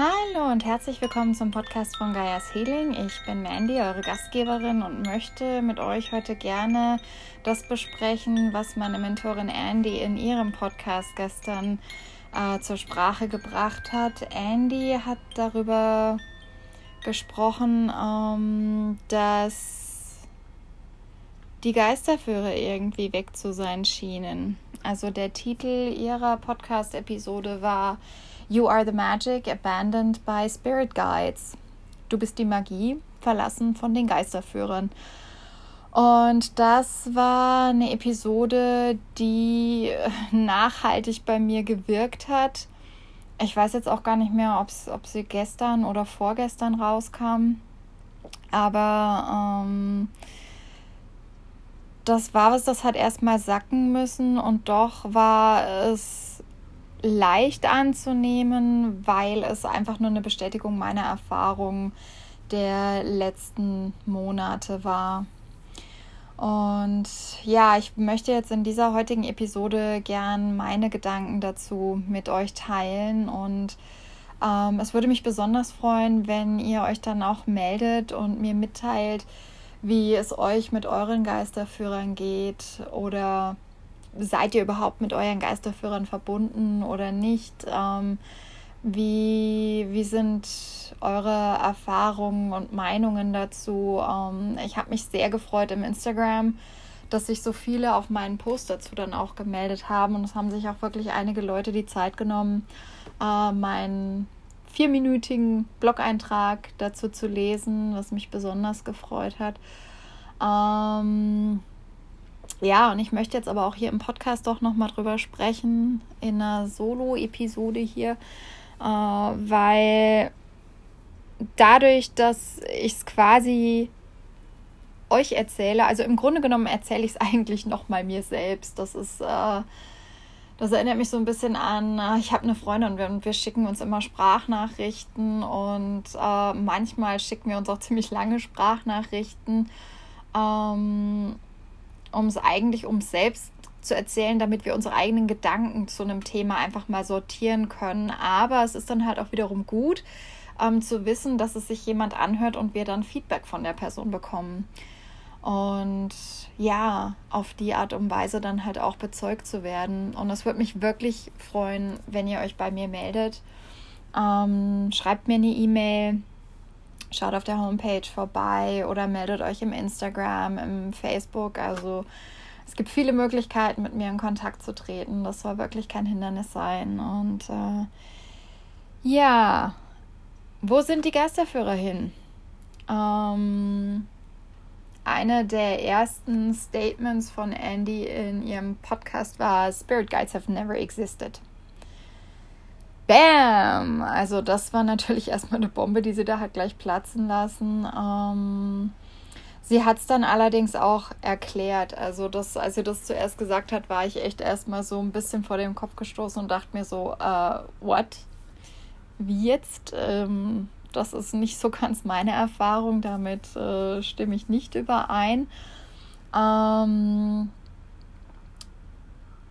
Hallo und herzlich willkommen zum Podcast von Gaias Healing. Ich bin Mandy, eure Gastgeberin und möchte mit euch heute gerne das besprechen, was meine Mentorin Andy in ihrem Podcast gestern äh, zur Sprache gebracht hat. Andy hat darüber gesprochen, ähm, dass die Geisterführer irgendwie weg zu sein schienen. Also der Titel ihrer Podcast-Episode war You are the magic abandoned by spirit guides. Du bist die Magie, verlassen von den Geisterführern. Und das war eine Episode, die nachhaltig bei mir gewirkt hat. Ich weiß jetzt auch gar nicht mehr, ob sie gestern oder vorgestern rauskam. Aber ähm, das war was, das hat erstmal sacken müssen und doch war es leicht anzunehmen, weil es einfach nur eine Bestätigung meiner Erfahrungen der letzten Monate war. Und ja, ich möchte jetzt in dieser heutigen Episode gern meine Gedanken dazu mit euch teilen. Und ähm, es würde mich besonders freuen, wenn ihr euch dann auch meldet und mir mitteilt, wie es euch mit euren Geisterführern geht oder seid ihr überhaupt mit euren Geisterführern verbunden oder nicht? Ähm, wie, wie sind eure Erfahrungen und Meinungen dazu? Ähm, ich habe mich sehr gefreut im Instagram, dass sich so viele auf meinen Post dazu dann auch gemeldet haben. Und es haben sich auch wirklich einige Leute die Zeit genommen, äh, meinen vierminütigen Blog-Eintrag dazu zu lesen, was mich besonders gefreut hat. Ähm, ja, und ich möchte jetzt aber auch hier im Podcast doch nochmal drüber sprechen, in einer Solo-Episode hier, äh, weil dadurch, dass ich es quasi euch erzähle, also im Grunde genommen erzähle ich es eigentlich nochmal mir selbst. Das ist, äh, das erinnert mich so ein bisschen an, äh, ich habe eine Freundin und wir, wir, schicken uns immer Sprachnachrichten und äh, manchmal schicken wir uns auch ziemlich lange Sprachnachrichten. Ähm, um es eigentlich um selbst zu erzählen, damit wir unsere eigenen Gedanken zu einem Thema einfach mal sortieren können. Aber es ist dann halt auch wiederum gut ähm, zu wissen, dass es sich jemand anhört und wir dann Feedback von der Person bekommen. Und ja, auf die Art und Weise dann halt auch bezeugt zu werden. Und es würde mich wirklich freuen, wenn ihr euch bei mir meldet. Ähm, schreibt mir eine E-Mail schaut auf der Homepage vorbei oder meldet euch im Instagram, im Facebook. Also es gibt viele Möglichkeiten, mit mir in Kontakt zu treten. Das soll wirklich kein Hindernis sein. Und äh, ja, wo sind die Geisterführer hin? Ähm, eine der ersten Statements von Andy in ihrem Podcast war: Spirit Guides have never existed. Bam! Also das war natürlich erstmal eine Bombe, die sie da hat gleich platzen lassen. Ähm, sie hat es dann allerdings auch erklärt. Also das, als sie das zuerst gesagt hat, war ich echt erstmal so ein bisschen vor dem Kopf gestoßen und dachte mir so, äh, what? Wie jetzt? Ähm, das ist nicht so ganz meine Erfahrung, damit äh, stimme ich nicht überein. Ähm,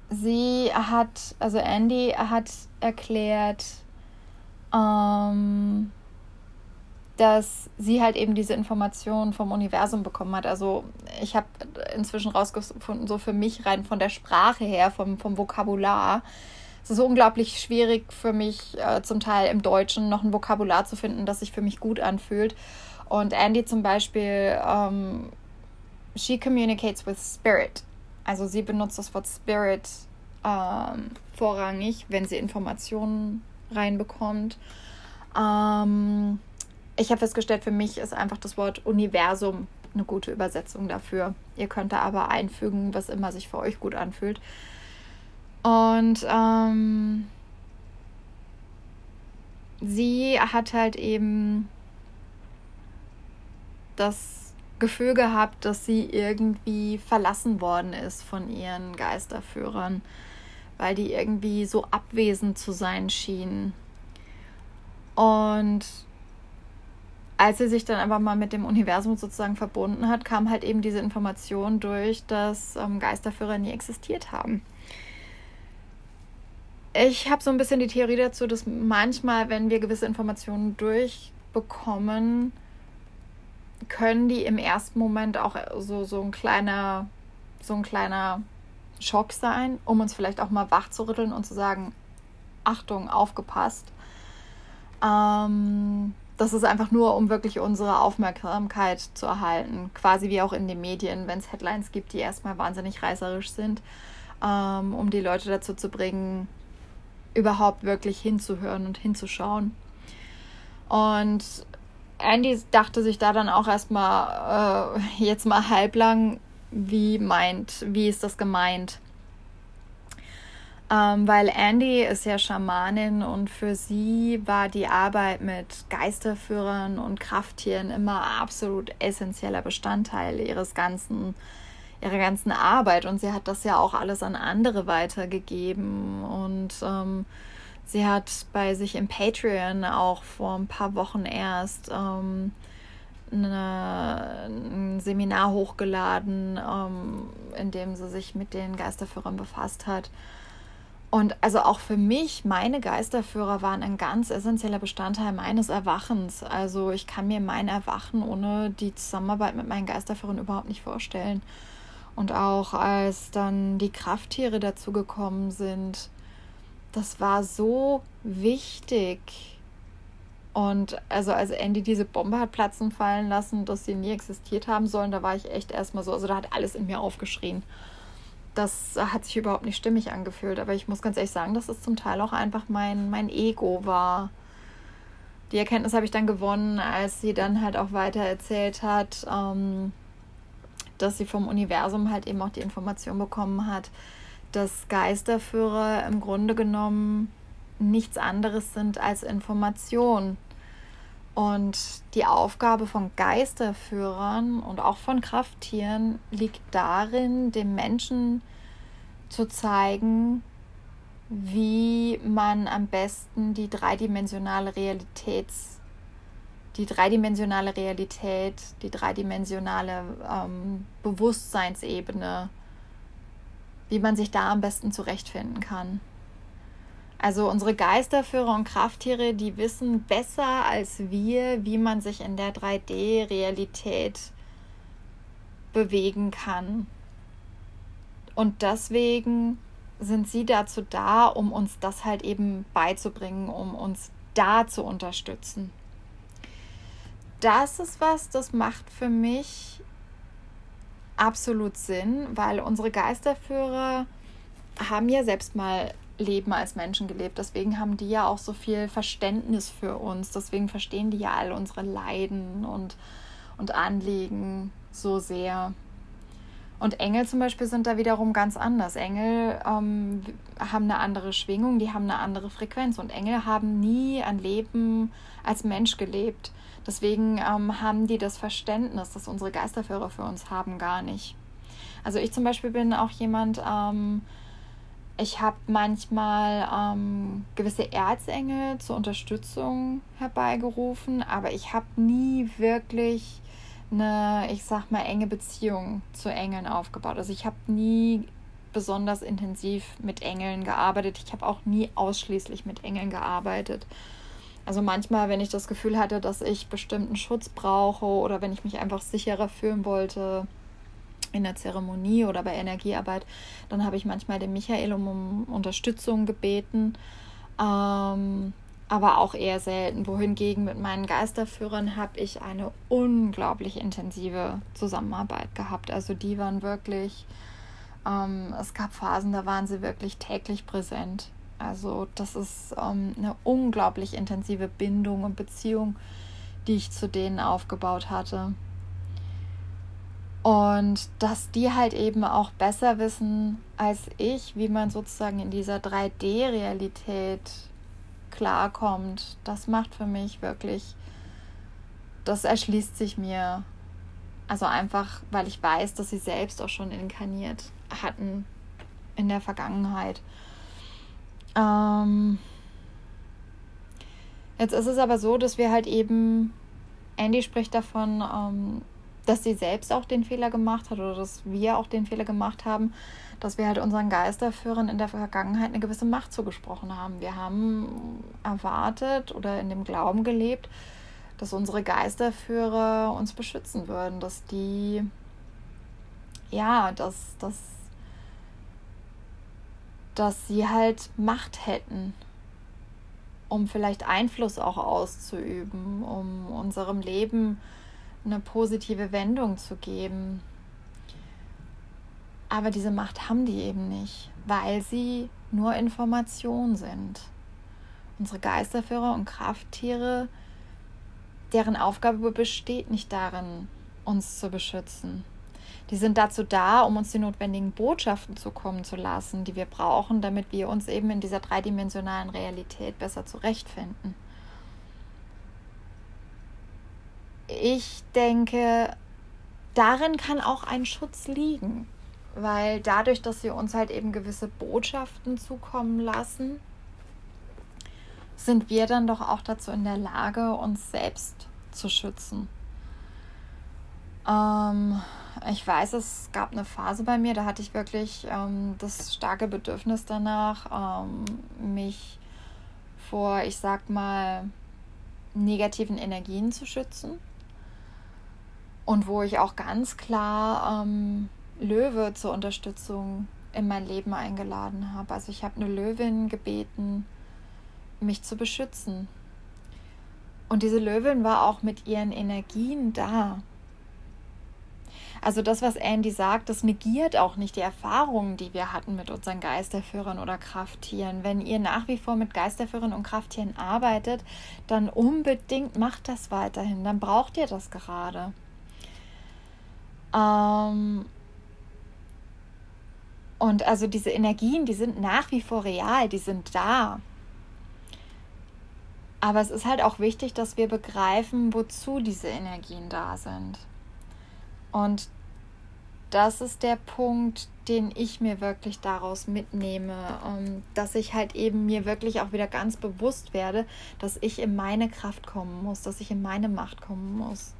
sie hat, also Andy hat erklärt, ähm, dass sie halt eben diese Informationen vom Universum bekommen hat. Also ich habe inzwischen rausgefunden, so für mich rein von der Sprache her, vom, vom Vokabular, es ist unglaublich schwierig für mich, äh, zum Teil im Deutschen noch ein Vokabular zu finden, das sich für mich gut anfühlt. Und Andy zum Beispiel, ähm, she communicates with spirit. Also sie benutzt das Wort Spirit ähm, vorrangig, wenn sie Informationen reinbekommt. Ähm, ich habe festgestellt, für mich ist einfach das Wort Universum eine gute Übersetzung dafür. Ihr könnt da aber einfügen, was immer sich für euch gut anfühlt. Und ähm, sie hat halt eben das Gefühl gehabt, dass sie irgendwie verlassen worden ist von ihren Geisterführern, weil die irgendwie so abwesend zu sein schienen. Und als sie sich dann einfach mal mit dem Universum sozusagen verbunden hat, kam halt eben diese Information durch, dass ähm, Geisterführer nie existiert haben. ich habe so ein bisschen die Theorie dazu, dass manchmal, wenn wir gewisse Informationen durchbekommen, können die im ersten Moment auch so, so ein kleiner, so ein kleiner Schock sein, um uns vielleicht auch mal wach zu rütteln und zu sagen, Achtung, aufgepasst. Ähm, das ist einfach nur, um wirklich unsere Aufmerksamkeit zu erhalten. Quasi wie auch in den Medien, wenn es Headlines gibt, die erstmal wahnsinnig reißerisch sind, ähm, um die Leute dazu zu bringen, überhaupt wirklich hinzuhören und hinzuschauen. Und Andy dachte sich da dann auch erstmal äh, jetzt mal halblang, wie meint, wie ist das gemeint? Ähm, weil Andy ist ja Schamanin und für sie war die Arbeit mit Geisterführern und Krafttieren immer absolut essentieller Bestandteil ihres ganzen, ihrer ganzen Arbeit. Und sie hat das ja auch alles an andere weitergegeben. Und ähm, sie hat bei sich im Patreon auch vor ein paar Wochen erst ähm, eine, ein Seminar hochgeladen, ähm, in dem sie sich mit den Geisterführern befasst hat. Und also auch für mich, meine Geisterführer waren ein ganz essentieller Bestandteil meines Erwachens. Also ich kann mir mein Erwachen ohne die Zusammenarbeit mit meinen Geisterführern überhaupt nicht vorstellen. Und auch als dann die Krafttiere dazugekommen sind, das war so wichtig. Und also als Andy diese Bombe hat platzen fallen lassen, dass sie nie existiert haben sollen, da war ich echt erstmal so, also da hat alles in mir aufgeschrien das hat sich überhaupt nicht stimmig angefühlt. Aber ich muss ganz ehrlich sagen, dass es zum Teil auch einfach mein, mein Ego war. Die Erkenntnis habe ich dann gewonnen, als sie dann halt auch weiter erzählt hat, ähm, dass sie vom Universum halt eben auch die Information bekommen hat, dass Geisterführer im Grunde genommen nichts anderes sind als Information. Und die Aufgabe von Geisterführern und auch von Krafttieren liegt darin, dem Menschen zu zeigen, wie man am besten die dreidimensionale Realität, die dreidimensionale Realität, die dreidimensionale ähm, Bewusstseinsebene, wie man sich da am besten zurechtfinden kann. Also unsere Geisterführer und Krafttiere, die wissen besser als wir, wie man sich in der 3D-Realität bewegen kann. Und deswegen sind sie dazu da, um uns das halt eben beizubringen, um uns da zu unterstützen. Das ist was, das macht für mich absolut Sinn, weil unsere Geisterführer haben ja selbst mal Leben als Menschen gelebt. Deswegen haben die ja auch so viel Verständnis für uns. Deswegen verstehen die ja all unsere Leiden und, und Anliegen so sehr. Und Engel zum Beispiel sind da wiederum ganz anders. Engel ähm, haben eine andere Schwingung, die haben eine andere Frequenz. Und Engel haben nie ein Leben als Mensch gelebt. Deswegen ähm, haben die das Verständnis, das unsere Geisterführer für uns haben, gar nicht. Also ich zum Beispiel bin auch jemand, ähm, ich habe manchmal ähm, gewisse Erzengel zur Unterstützung herbeigerufen, aber ich habe nie wirklich eine, ich sag mal, enge Beziehung zu Engeln aufgebaut. Also ich habe nie besonders intensiv mit Engeln gearbeitet. Ich habe auch nie ausschließlich mit Engeln gearbeitet. Also manchmal, wenn ich das Gefühl hatte, dass ich bestimmten Schutz brauche oder wenn ich mich einfach sicherer fühlen wollte, in der Zeremonie oder bei Energiearbeit, dann habe ich manchmal den Michael um, Unterstützung gebeten, ähm, aber auch eher selten. Wohingegen mit meinen Geisterführern habe ich eine unglaublich intensive Zusammenarbeit gehabt. Also die waren wirklich, ähm, es gab Phasen, da waren sie wirklich täglich präsent. Also das ist ähm, eine unglaublich intensive Bindung und Beziehung, die ich zu denen aufgebaut hatte. Und dass die halt eben auch besser wissen als ich, wie man sozusagen in dieser 3D-Realität klarkommt, das macht für mich wirklich, das erschließt sich mir. Also einfach, weil ich weiß, dass sie selbst auch schon inkarniert hatten in der Vergangenheit. Ähm jetzt ist es aber so, dass wir halt eben, Andy spricht davon, ähm, dass sie selbst auch den Fehler gemacht hat oder dass wir auch den Fehler gemacht haben, dass wir halt unseren Geisterführern in der Vergangenheit eine gewisse Macht zugesprochen haben. Wir haben erwartet oder in dem Glauben gelebt, dass unsere Geisterführer uns beschützen würden, dass die, ja, dass, dass, dass sie halt Macht hätten, um vielleicht Einfluss auch auszuüben, um unserem Leben eine positive Wendung zu geben. Aber diese Macht haben die eben nicht, weil sie nur Information sind. Unsere Geisterführer und Krafttiere, deren Aufgabe besteht nicht darin, uns zu beschützen. Die sind dazu da, um uns die notwendigen Botschaften zukommen zu lassen, die wir brauchen, damit wir uns eben in dieser dreidimensionalen Realität besser zurechtfinden. Ich denke, darin kann auch ein Schutz liegen weil dadurch, dass sie uns halt eben gewisse Botschaften zukommen lassen, sind wir dann doch auch dazu in der Lage, uns selbst zu schützen. Ähm, ich weiß, es gab eine Phase bei mir, da hatte ich wirklich ähm, das starke Bedürfnis danach, ähm, mich vor, ich sag mal, negativen Energien zu schützen. Und wo ich auch ganz klar ähm, Löwe zur Unterstützung in mein Leben eingeladen habe. Also ich habe eine Löwin gebeten, mich zu beschützen. Und diese Löwin war auch mit ihren Energien da. Also das, was Andy sagt, das negiert auch nicht die Erfahrungen, die wir hatten mit unseren Geisterführern oder Krafttieren. Wenn ihr nach wie vor mit Geisterführern und Krafttieren arbeitet, dann unbedingt macht das weiterhin. Dann braucht ihr das gerade. Ähm, und also diese Energien, die sind nach wie vor real, die sind da. Aber es ist halt auch wichtig, dass wir begreifen, wozu diese Energien da sind. Und das ist der Punkt, den ich mir wirklich daraus mitnehme, um, dass ich halt eben mir wirklich auch wieder ganz bewusst werde, dass ich in meine Kraft kommen muss, dass ich in meine Macht kommen muss.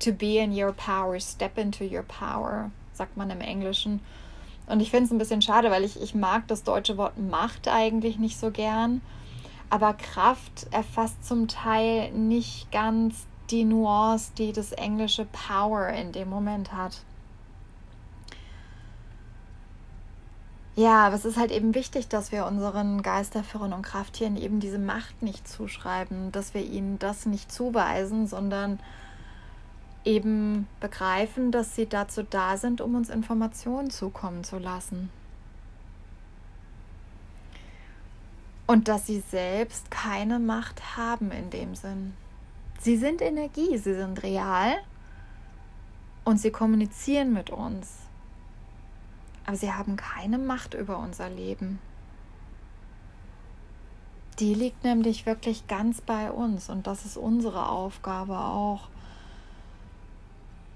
To be in your power, step into your power, sagt man im Englischen. Und ich finde es ein bisschen schade, weil ich, ich mag das deutsche Wort Macht eigentlich nicht so gern. Aber Kraft erfasst zum Teil nicht ganz die Nuance, die das englische Power in dem Moment hat. Ja, aber es ist halt eben wichtig, dass wir unseren Geisterführern und Krafttieren eben diese Macht nicht zuschreiben, dass wir ihnen das nicht zuweisen, sondern eben begreifen, dass sie dazu da sind, um uns Informationen zukommen zu lassen. Und dass sie selbst keine Macht haben in dem Sinn. Sie sind Energie, sie sind real und sie kommunizieren mit uns. Aber sie haben keine Macht über unser Leben. Die liegt nämlich wirklich ganz bei uns und das ist unsere Aufgabe auch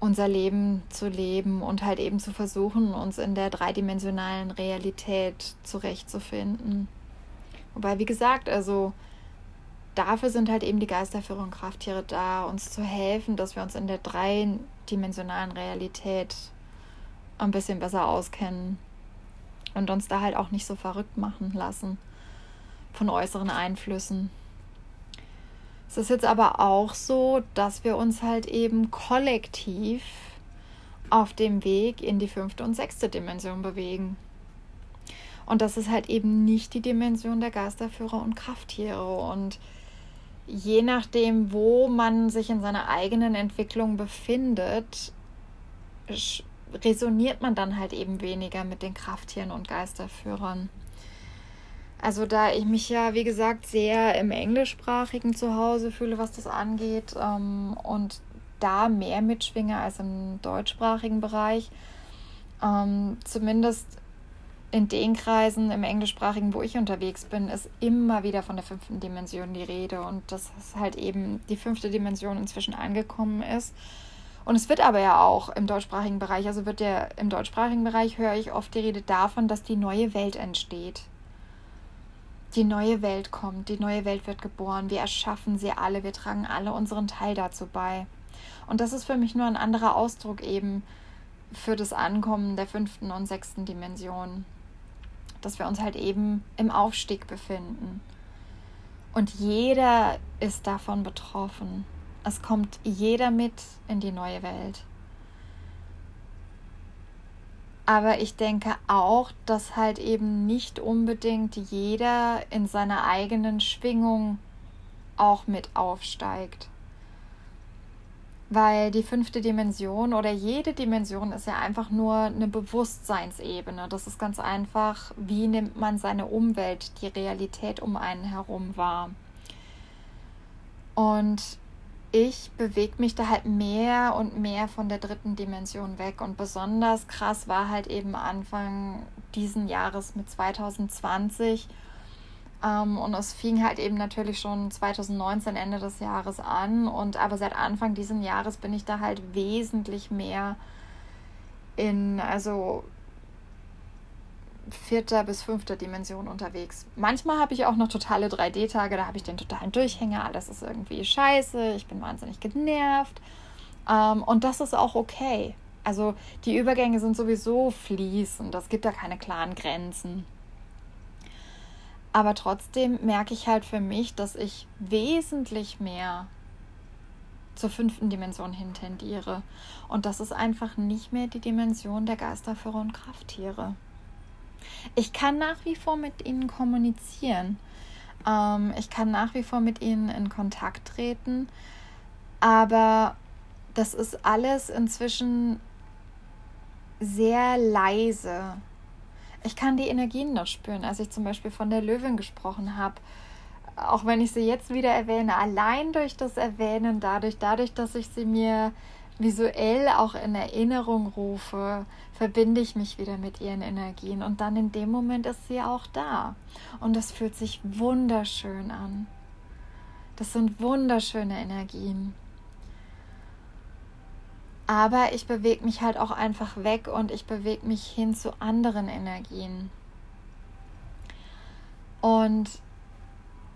unser Leben zu leben und halt eben zu versuchen, uns in der dreidimensionalen Realität zurechtzufinden. Wobei, wie gesagt, also dafür sind halt eben die Geisterführer und Krafttiere da, uns zu helfen, dass wir uns in der dreidimensionalen Realität ein bisschen besser auskennen und uns da halt auch nicht so verrückt machen lassen von äußeren Einflüssen. Es ist jetzt aber auch so, dass wir uns halt eben kollektiv auf dem Weg in die fünfte und sechste Dimension bewegen. Und das ist halt eben nicht die Dimension der Geisterführer und Krafttiere. Und je nachdem, wo man sich in seiner eigenen Entwicklung befindet, resoniert man dann halt eben weniger mit den Krafttieren und Geisterführern. Also da ich mich ja, wie gesagt, sehr im englischsprachigen Zuhause fühle, was das angeht ähm, und da mehr mitschwinge als im deutschsprachigen Bereich, ähm, zumindest in den Kreisen im englischsprachigen, wo ich unterwegs bin, ist immer wieder von der fünften Dimension die Rede und dass halt eben die fünfte Dimension inzwischen angekommen ist. Und es wird aber ja auch im deutschsprachigen Bereich, also wird der im deutschsprachigen Bereich höre ich oft die Rede davon, dass die neue Welt entsteht die neue Welt kommt, die neue Welt wird geboren, wir erschaffen sie alle, wir tragen alle unseren Teil dazu bei. Und das ist für mich nur ein anderer Ausdruck eben für das Ankommen der fünften und sechsten Dimension. Dass wir uns halt eben im Aufstieg befinden. Und jeder ist davon betroffen. Es kommt jeder mit in die neue Welt. Aber ich denke auch, dass halt eben nicht unbedingt jeder in seiner eigenen Schwingung auch mit aufsteigt. Weil die fünfte Dimension oder jede Dimension ist ja einfach nur eine Bewusstseinsebene. Das ist ganz einfach, wie nimmt man seine Umwelt, die Realität um einen herum wahr. Und ich bewege mich da halt mehr und mehr von der dritten Dimension weg. Und besonders krass war halt eben Anfang diesen Jahres mit 2020. Ähm, und es fing halt eben natürlich schon 2019, Ende des Jahres an. Und aber seit Anfang dieses Jahres bin ich da halt wesentlich mehr in, also vierter bis fünfter Dimension unterwegs. Manchmal habe ich auch noch totale 3D-Tage, da habe ich den totalen Durchhänger, alles ist irgendwie scheiße, ich bin wahnsinnig genervt. Ähm, und das ist auch okay. Also die Übergänge sind sowieso fließend, es gibt da keine klaren Grenzen. Aber trotzdem merke ich halt für mich, dass ich wesentlich mehr zur fünften Dimension hin tendiere. Und das ist einfach nicht mehr die Dimension der Geisterführer und Krafttiere. Ich kann nach wie vor mit ihnen kommunizieren. Ähm, ich kann nach wie vor mit ihnen in Kontakt treten. Aber das ist alles inzwischen sehr leise. Ich kann die Energien noch spüren, als ich zum Beispiel von der Löwin gesprochen habe. Auch wenn ich sie jetzt wieder erwähne, allein durch das Erwähnen, dadurch, dadurch, dass ich sie mir visuell auch in Erinnerung rufe, verbinde ich mich wieder mit ihren Energien und dann in dem Moment ist sie auch da. Und das fühlt sich wunderschön an. Das sind wunderschöne Energien. Aber ich bewege mich halt auch einfach weg und ich bewege mich hin zu anderen Energien. Und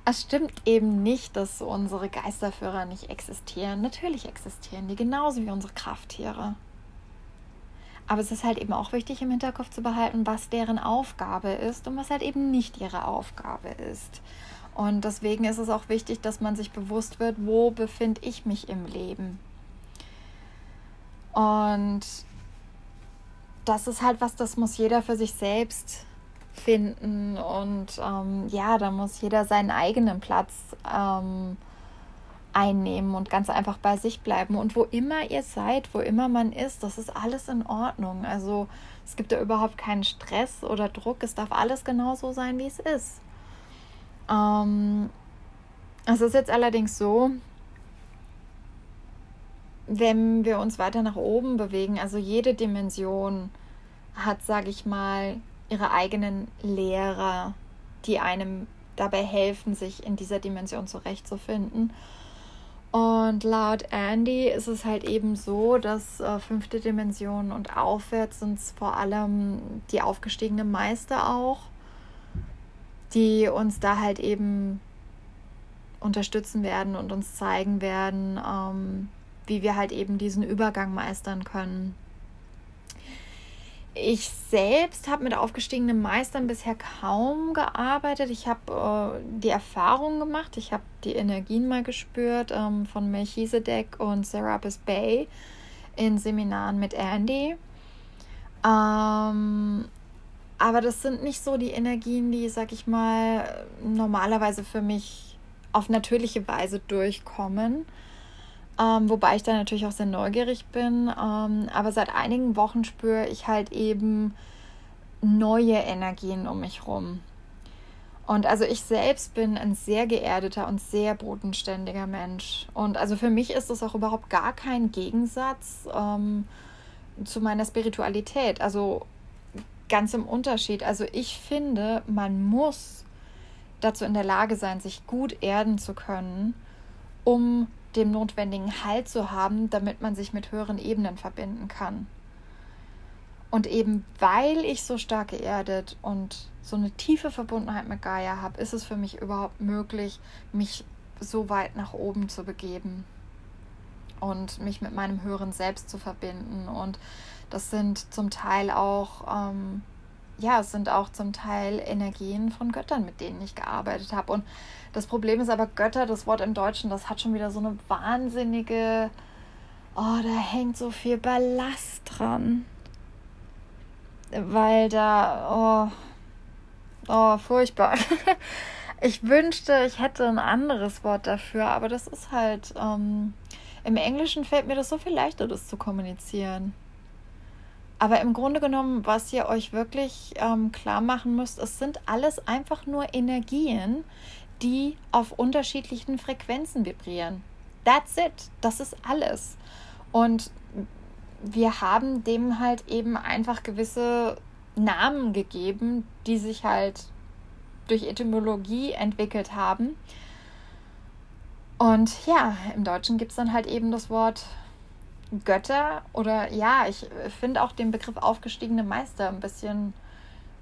es stimmt eben nicht, dass unsere Geisterführer nicht existieren. Natürlich existieren die genauso wie unsere Krafttiere. Aber es ist halt eben auch wichtig im Hinterkopf zu behalten, was deren Aufgabe ist und was halt eben nicht ihre Aufgabe ist. Und deswegen ist es auch wichtig, dass man sich bewusst wird, wo befinde ich mich im Leben. Und das ist halt was, das muss jeder für sich selbst finden. Und ähm, ja, da muss jeder seinen eigenen Platz ähm, einnehmen und ganz einfach bei sich bleiben. Und wo immer ihr seid, wo immer man ist, das ist alles in Ordnung. Also es gibt da überhaupt keinen Stress oder Druck. Es darf alles genauso sein, wie es ist. Ähm, es ist jetzt allerdings so, wenn wir uns weiter nach oben bewegen, also jede Dimension hat, sage ich mal, ihre eigenen Lehrer, die einem dabei helfen, sich in dieser Dimension zurechtzufinden. Und laut Andy ist es halt eben so, dass äh, fünfte Dimension und aufwärts sind es vor allem die aufgestiegenen Meister auch, die uns da halt eben unterstützen werden und uns zeigen werden, ähm, wie wir halt eben diesen Übergang meistern können. Ich selbst habe mit aufgestiegenen Meistern bisher kaum gearbeitet. Ich habe äh, die Erfahrung gemacht, ich habe die Energien mal gespürt ähm, von Melchizedek und Serapis Bay in Seminaren mit Andy. Ähm, aber das sind nicht so die Energien, die, sag ich mal, normalerweise für mich auf natürliche Weise durchkommen. Ähm, wobei ich da natürlich auch sehr neugierig bin. Ähm, aber seit einigen Wochen spüre ich halt eben neue Energien um mich rum. Und also ich selbst bin ein sehr geerdeter und sehr bodenständiger Mensch. Und also für mich ist das auch überhaupt gar kein Gegensatz ähm, zu meiner Spiritualität. Also ganz im Unterschied. Also ich finde, man muss dazu in der Lage sein, sich gut erden zu können, um dem notwendigen Halt zu haben, damit man sich mit höheren Ebenen verbinden kann. Und eben weil ich so stark geerdet und so eine tiefe Verbundenheit mit Gaia habe, ist es für mich überhaupt möglich, mich so weit nach oben zu begeben. und mich mit meinem höheren Selbst zu verbinden. Und das sind zum Teil auch, ähm, ja, es sind auch zum Teil Energien von Göttern, mit denen ich gearbeitet habe. Und das Problem ist aber Götter, das Wort im Deutschen, das hat schon wieder so eine wahnsinnige, oh, da hängt so viel Ballast dran. Weil da, oh, oh, furchtbar. ich wünschte, ich hätte ein anderes Wort dafür, aber das ist halt, ähm, im Englischen fällt mir das so viel leichter, das zu kommunizieren. Aber im Grunde genommen, was ihr euch wirklich ähm, klar machen müsst, es sind alles einfach nur Energien, die auf unterschiedlichen Frequenzen vibrieren. That's it. Das ist alles. Und wir haben dem halt eben einfach gewisse Namen gegeben, die sich halt durch Etymologie entwickelt haben. Und ja, im Deutschen gibt es dann halt eben das Wort Götter oder ja, ich finde auch den Begriff aufgestiegene Meister ein bisschen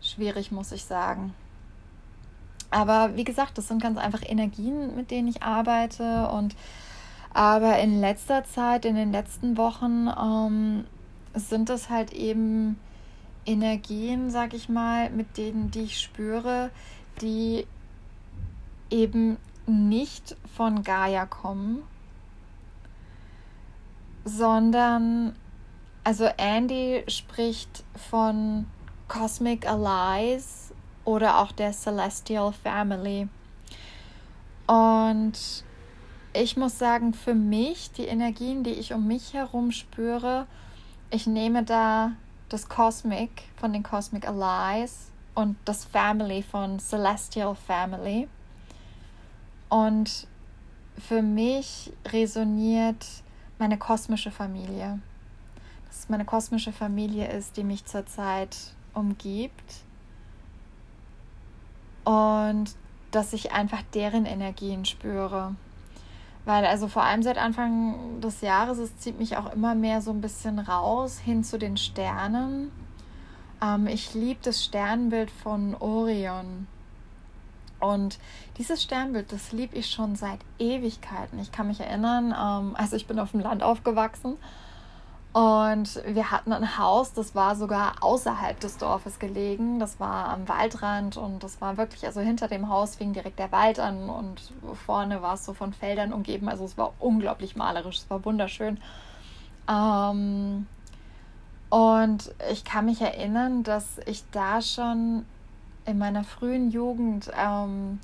schwierig, muss ich sagen. Aber wie gesagt, das sind ganz einfach Energien, mit denen ich arbeite. Und aber in letzter Zeit, in den letzten Wochen, ähm, sind es halt eben Energien, sag ich mal, mit denen, die ich spüre, die eben nicht von Gaia kommen, sondern also Andy spricht von Cosmic Allies oder auch der Celestial Family. Und ich muss sagen, für mich, die Energien, die ich um mich herum spüre, ich nehme da das Cosmic von den Cosmic Allies und das Family von Celestial Family. Und für mich resoniert meine kosmische Familie. Dass es meine kosmische Familie ist, die mich zurzeit umgibt. Und dass ich einfach deren Energien spüre. Weil also vor allem seit Anfang des Jahres, es zieht mich auch immer mehr so ein bisschen raus hin zu den Sternen. Ähm, ich liebe das Sternbild von Orion. Und dieses Sternbild, das liebe ich schon seit Ewigkeiten. Ich kann mich erinnern, ähm, also ich bin auf dem Land aufgewachsen und wir hatten ein Haus, das war sogar außerhalb des Dorfes gelegen. Das war am Waldrand und das war wirklich, also hinter dem Haus fing direkt der Wald an und vorne war es so von Feldern umgeben. Also es war unglaublich malerisch, es war wunderschön. Ähm, und ich kann mich erinnern, dass ich da schon in meiner frühen Jugend ähm,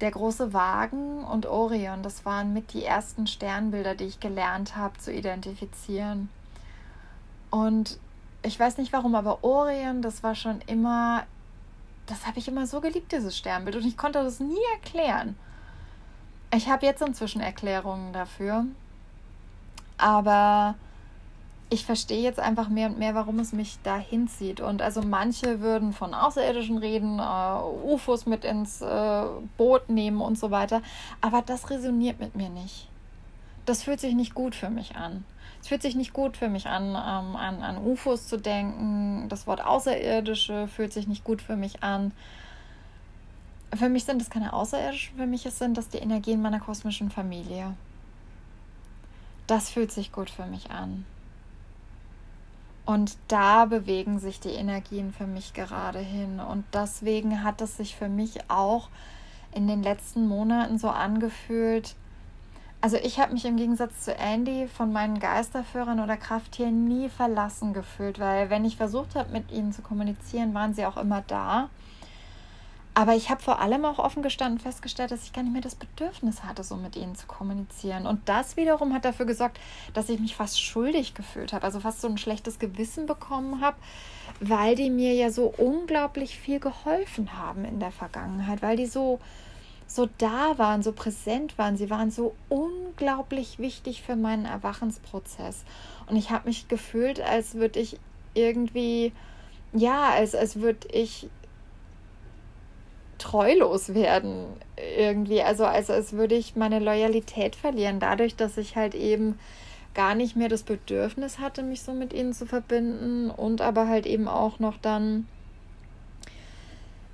der große Wagen und Orion, das waren mit die ersten Sternbilder, die ich gelernt habe zu identifizieren. Und ich weiß nicht warum, aber Orion, das war schon immer, das habe ich immer so geliebt, dieses Sternbild. Und ich konnte das nie erklären. Ich habe jetzt inzwischen Erklärungen dafür. Aber ich verstehe jetzt einfach mehr und mehr, warum es mich da hinzieht. Und also manche würden von Außerirdischen reden, äh, UFOs mit ins äh, Boot nehmen und so weiter. Aber das resoniert mit mir nicht. Das fühlt sich nicht gut für mich an. Es fühlt sich nicht gut für mich an, ähm, an, an UFOs zu denken. Das Wort Außerirdische fühlt sich nicht gut für mich an. Für mich sind es keine Außerirdischen, für mich sind das die Energien meiner kosmischen Familie. Das fühlt sich gut für mich an. Und da bewegen sich die Energien für mich gerade hin. Und deswegen hat es sich für mich auch in den letzten Monaten so angefühlt. Also ich habe mich im Gegensatz zu Andy von meinen Geisterführern oder Krafttieren nie verlassen gefühlt, weil wenn ich versucht habe, mit ihnen zu kommunizieren, waren sie auch immer da. Aber ich habe vor allem auch offen gestanden festgestellt, dass ich gar nicht mehr das Bedürfnis hatte, so mit ihnen zu kommunizieren. Und das wiederum hat dafür gesorgt, dass ich mich fast schuldig gefühlt habe, also fast so ein schlechtes Gewissen bekommen habe, weil die mir ja so unglaublich viel geholfen haben in der Vergangenheit, weil die so so da waren, so präsent waren. Sie waren so unglaublich wichtig für meinen Erwachensprozess. Und ich habe mich gefühlt, als würde ich irgendwie, ja, als, als würde ich treulos werden irgendwie. Also als, als würde ich meine Loyalität verlieren, dadurch, dass ich halt eben gar nicht mehr das Bedürfnis hatte, mich so mit ihnen zu verbinden und aber halt eben auch noch dann,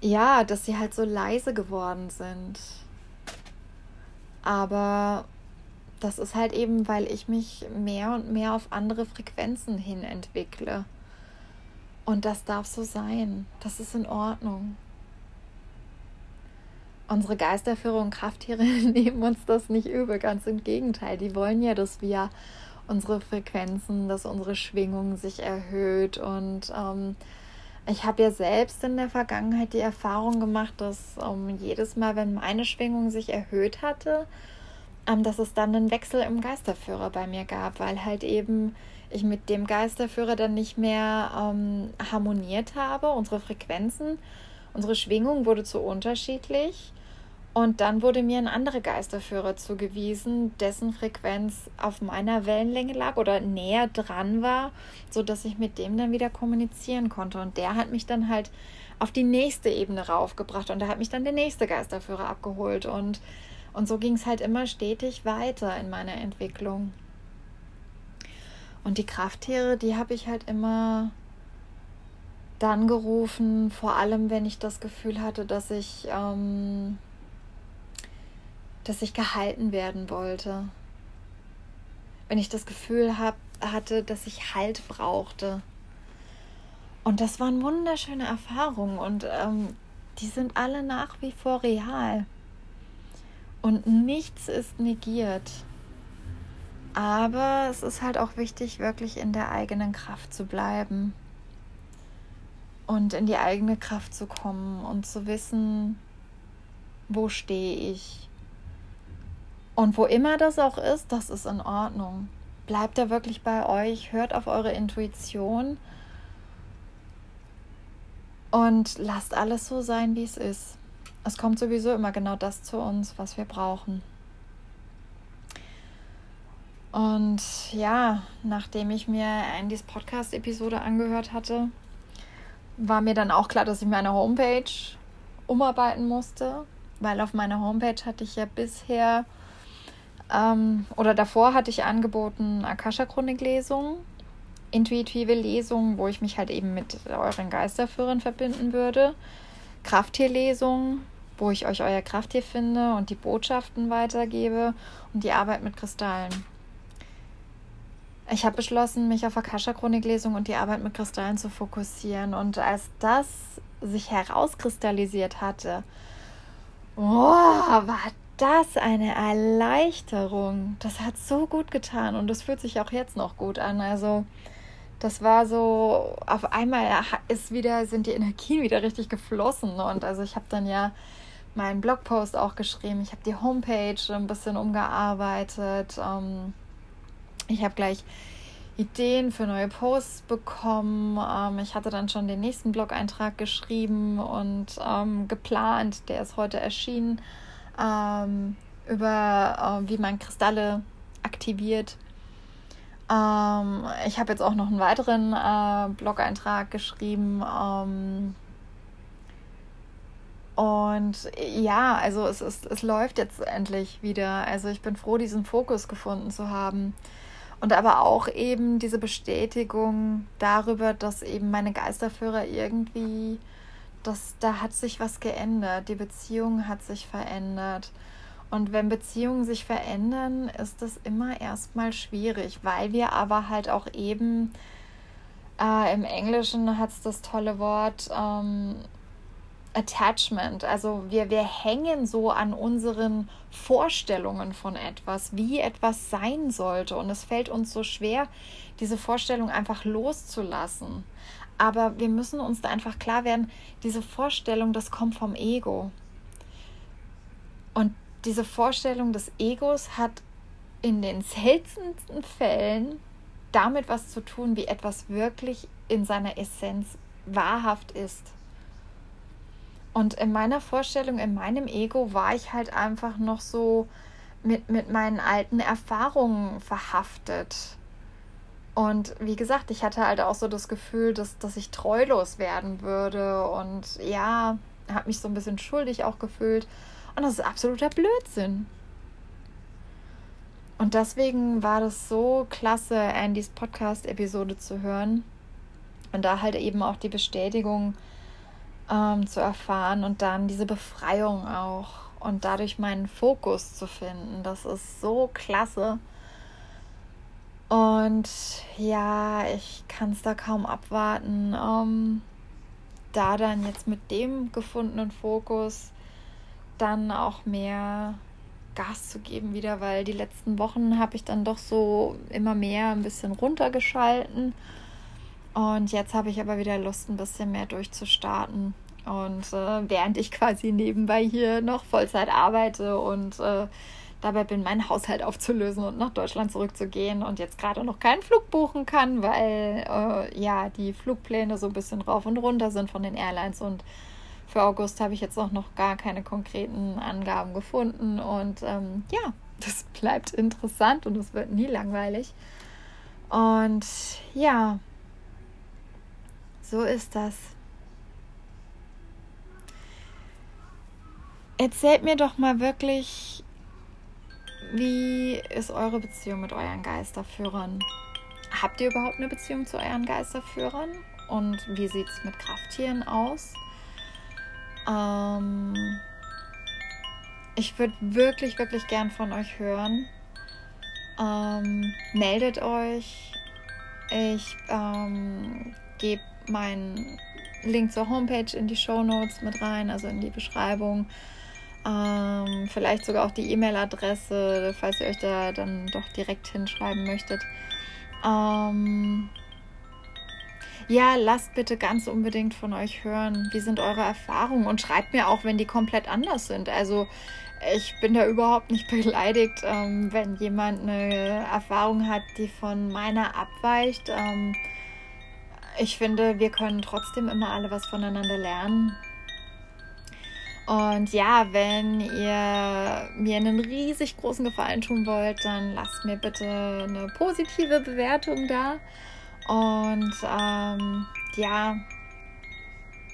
ja, dass sie halt so leise geworden sind. Aber das ist halt eben, weil ich mich mehr und mehr auf andere Frequenzen hin entwickle. Und das darf so sein. Das ist in Ordnung. Unsere Geisterführer und Krafttiere nehmen uns das nicht übel, ganz im Gegenteil. Die wollen ja, dass wir unsere Frequenzen, dass unsere Schwingung sich erhöht. Und ähm, ich habe ja selbst in der Vergangenheit die Erfahrung gemacht, dass ähm, jedes Mal, wenn meine Schwingung sich erhöht hatte, ähm, dass es dann einen Wechsel im Geisterführer bei mir gab, weil halt eben ich mit dem Geisterführer dann nicht mehr ähm, harmoniert habe. Unsere Frequenzen, unsere Schwingung wurde zu unterschiedlich. Und dann wurde mir ein anderer Geisterführer zugewiesen, dessen Frequenz auf meiner Wellenlänge lag oder näher dran war, sodass ich mit dem dann wieder kommunizieren konnte. Und der hat mich dann halt auf die nächste Ebene raufgebracht und da hat mich dann der nächste Geisterführer abgeholt. Und, und so ging es halt immer stetig weiter in meiner Entwicklung. Und die Krafttiere, die habe ich halt immer dann gerufen, vor allem wenn ich das Gefühl hatte, dass ich, ähm, dass ich gehalten werden wollte. Wenn ich das Gefühl hab, hatte, dass ich Halt brauchte. Und das waren wunderschöne Erfahrungen und ähm, die sind alle nach wie vor real. Und nichts ist negiert. Aber es ist halt auch wichtig, wirklich in der eigenen Kraft zu bleiben und in die eigene Kraft zu kommen und zu wissen, wo stehe ich. Und wo immer das auch ist, das ist in Ordnung. Bleibt da wirklich bei euch, hört auf eure Intuition und lasst alles so sein, wie es ist. Es kommt sowieso immer genau das zu uns, was wir brauchen. Und ja, nachdem ich mir Andys Podcast-Episode angehört hatte, war mir dann auch klar, dass ich meine Homepage umarbeiten musste, weil auf meiner Homepage hatte ich ja bisher ähm, oder davor hatte ich angeboten Akasha-Chronik-Lesungen, intuitive Lesungen, wo ich mich halt eben mit euren Geisterführern verbinden würde, Krafttierlesungen, wo ich euch euer Krafttier finde und die Botschaften weitergebe und die Arbeit mit Kristallen. Ich habe beschlossen, mich auf Akasha-Chronik-Lesung und die Arbeit mit Kristallen zu fokussieren. Und als das sich herauskristallisiert hatte, oh, war das eine Erleichterung. Das hat so gut getan und das fühlt sich auch jetzt noch gut an. Also das war so, auf einmal ist wieder, sind die Energien wieder richtig geflossen. Und also ich habe dann ja meinen Blogpost auch geschrieben. Ich habe die Homepage ein bisschen umgearbeitet. Ähm, ich habe gleich Ideen für neue Posts bekommen. Ähm, ich hatte dann schon den nächsten Blog-Eintrag geschrieben und ähm, geplant. Der ist heute erschienen. Ähm, über äh, wie man Kristalle aktiviert. Ähm, ich habe jetzt auch noch einen weiteren äh, Blog-Eintrag geschrieben. Ähm, und ja, also es, ist, es läuft jetzt endlich wieder. Also ich bin froh, diesen Fokus gefunden zu haben. Und aber auch eben diese Bestätigung darüber, dass eben meine Geisterführer irgendwie, dass da hat sich was geändert, die Beziehung hat sich verändert. Und wenn Beziehungen sich verändern, ist das immer erstmal schwierig, weil wir aber halt auch eben äh, im Englischen hat es das tolle Wort ähm, Attachment. Also wir, wir hängen so an unseren Vorstellungen von etwas, wie etwas sein sollte. Und es fällt uns so schwer, diese Vorstellung einfach loszulassen. Aber wir müssen uns da einfach klar werden, diese Vorstellung, das kommt vom Ego. Und diese Vorstellung des Egos hat in den seltensten Fällen damit was zu tun, wie etwas wirklich in seiner Essenz wahrhaft ist. Und in meiner Vorstellung, in meinem Ego war ich halt einfach noch so mit, mit meinen alten Erfahrungen verhaftet. Und wie gesagt, ich hatte halt auch so das Gefühl, dass, dass ich treulos werden würde. Und ja, habe mich so ein bisschen schuldig auch gefühlt. Und das ist absoluter Blödsinn. Und deswegen war das so klasse, Andys Podcast-Episode zu hören. Und da halt eben auch die Bestätigung ähm, zu erfahren und dann diese Befreiung auch. und dadurch meinen Fokus zu finden. Das ist so klasse. Und ja, ich kann es da kaum abwarten, um, da dann jetzt mit dem gefundenen Fokus dann auch mehr Gas zu geben wieder, weil die letzten Wochen habe ich dann doch so immer mehr ein bisschen runtergeschalten. Und jetzt habe ich aber wieder Lust, ein bisschen mehr durchzustarten. Und äh, während ich quasi nebenbei hier noch Vollzeit arbeite und äh, dabei bin, meinen Haushalt aufzulösen und nach Deutschland zurückzugehen und jetzt gerade noch keinen Flug buchen kann, weil äh, ja die Flugpläne so ein bisschen rauf und runter sind von den Airlines und für August habe ich jetzt auch noch gar keine konkreten Angaben gefunden und ähm, ja, das bleibt interessant und es wird nie langweilig. Und ja, so ist das. Erzählt mir doch mal wirklich, wie ist eure Beziehung mit euren Geisterführern? Habt ihr überhaupt eine Beziehung zu euren Geisterführern? Und wie sieht es mit Krafttieren aus? Ähm ich würde wirklich, wirklich gern von euch hören. Ähm, meldet euch. Ich ähm, gebe meinen Link zur Homepage in die Show Notes mit rein, also in die Beschreibung. Ähm, vielleicht sogar auch die E-Mail-Adresse, falls ihr euch da dann doch direkt hinschreiben möchtet. Ähm, ja, lasst bitte ganz unbedingt von euch hören, wie sind eure Erfahrungen und schreibt mir auch, wenn die komplett anders sind. Also ich bin da überhaupt nicht beleidigt, ähm, wenn jemand eine Erfahrung hat, die von meiner abweicht. Ähm, ich finde, wir können trotzdem immer alle was voneinander lernen. Und ja, wenn ihr mir einen riesig großen Gefallen tun wollt, dann lasst mir bitte eine positive Bewertung da. Und ähm, ja,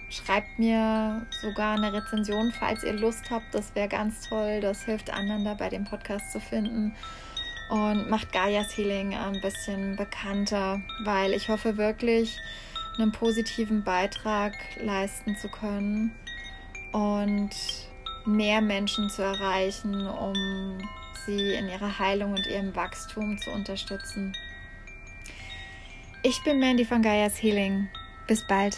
schreibt mir sogar eine Rezension, falls ihr Lust habt. Das wäre ganz toll. Das hilft anderen dabei, den Podcast zu finden. Und macht Gaia's Healing ein bisschen bekannter, weil ich hoffe wirklich, einen positiven Beitrag leisten zu können und mehr Menschen zu erreichen, um sie in ihrer Heilung und ihrem Wachstum zu unterstützen. Ich bin Mandy von Gaia's Healing. Bis bald.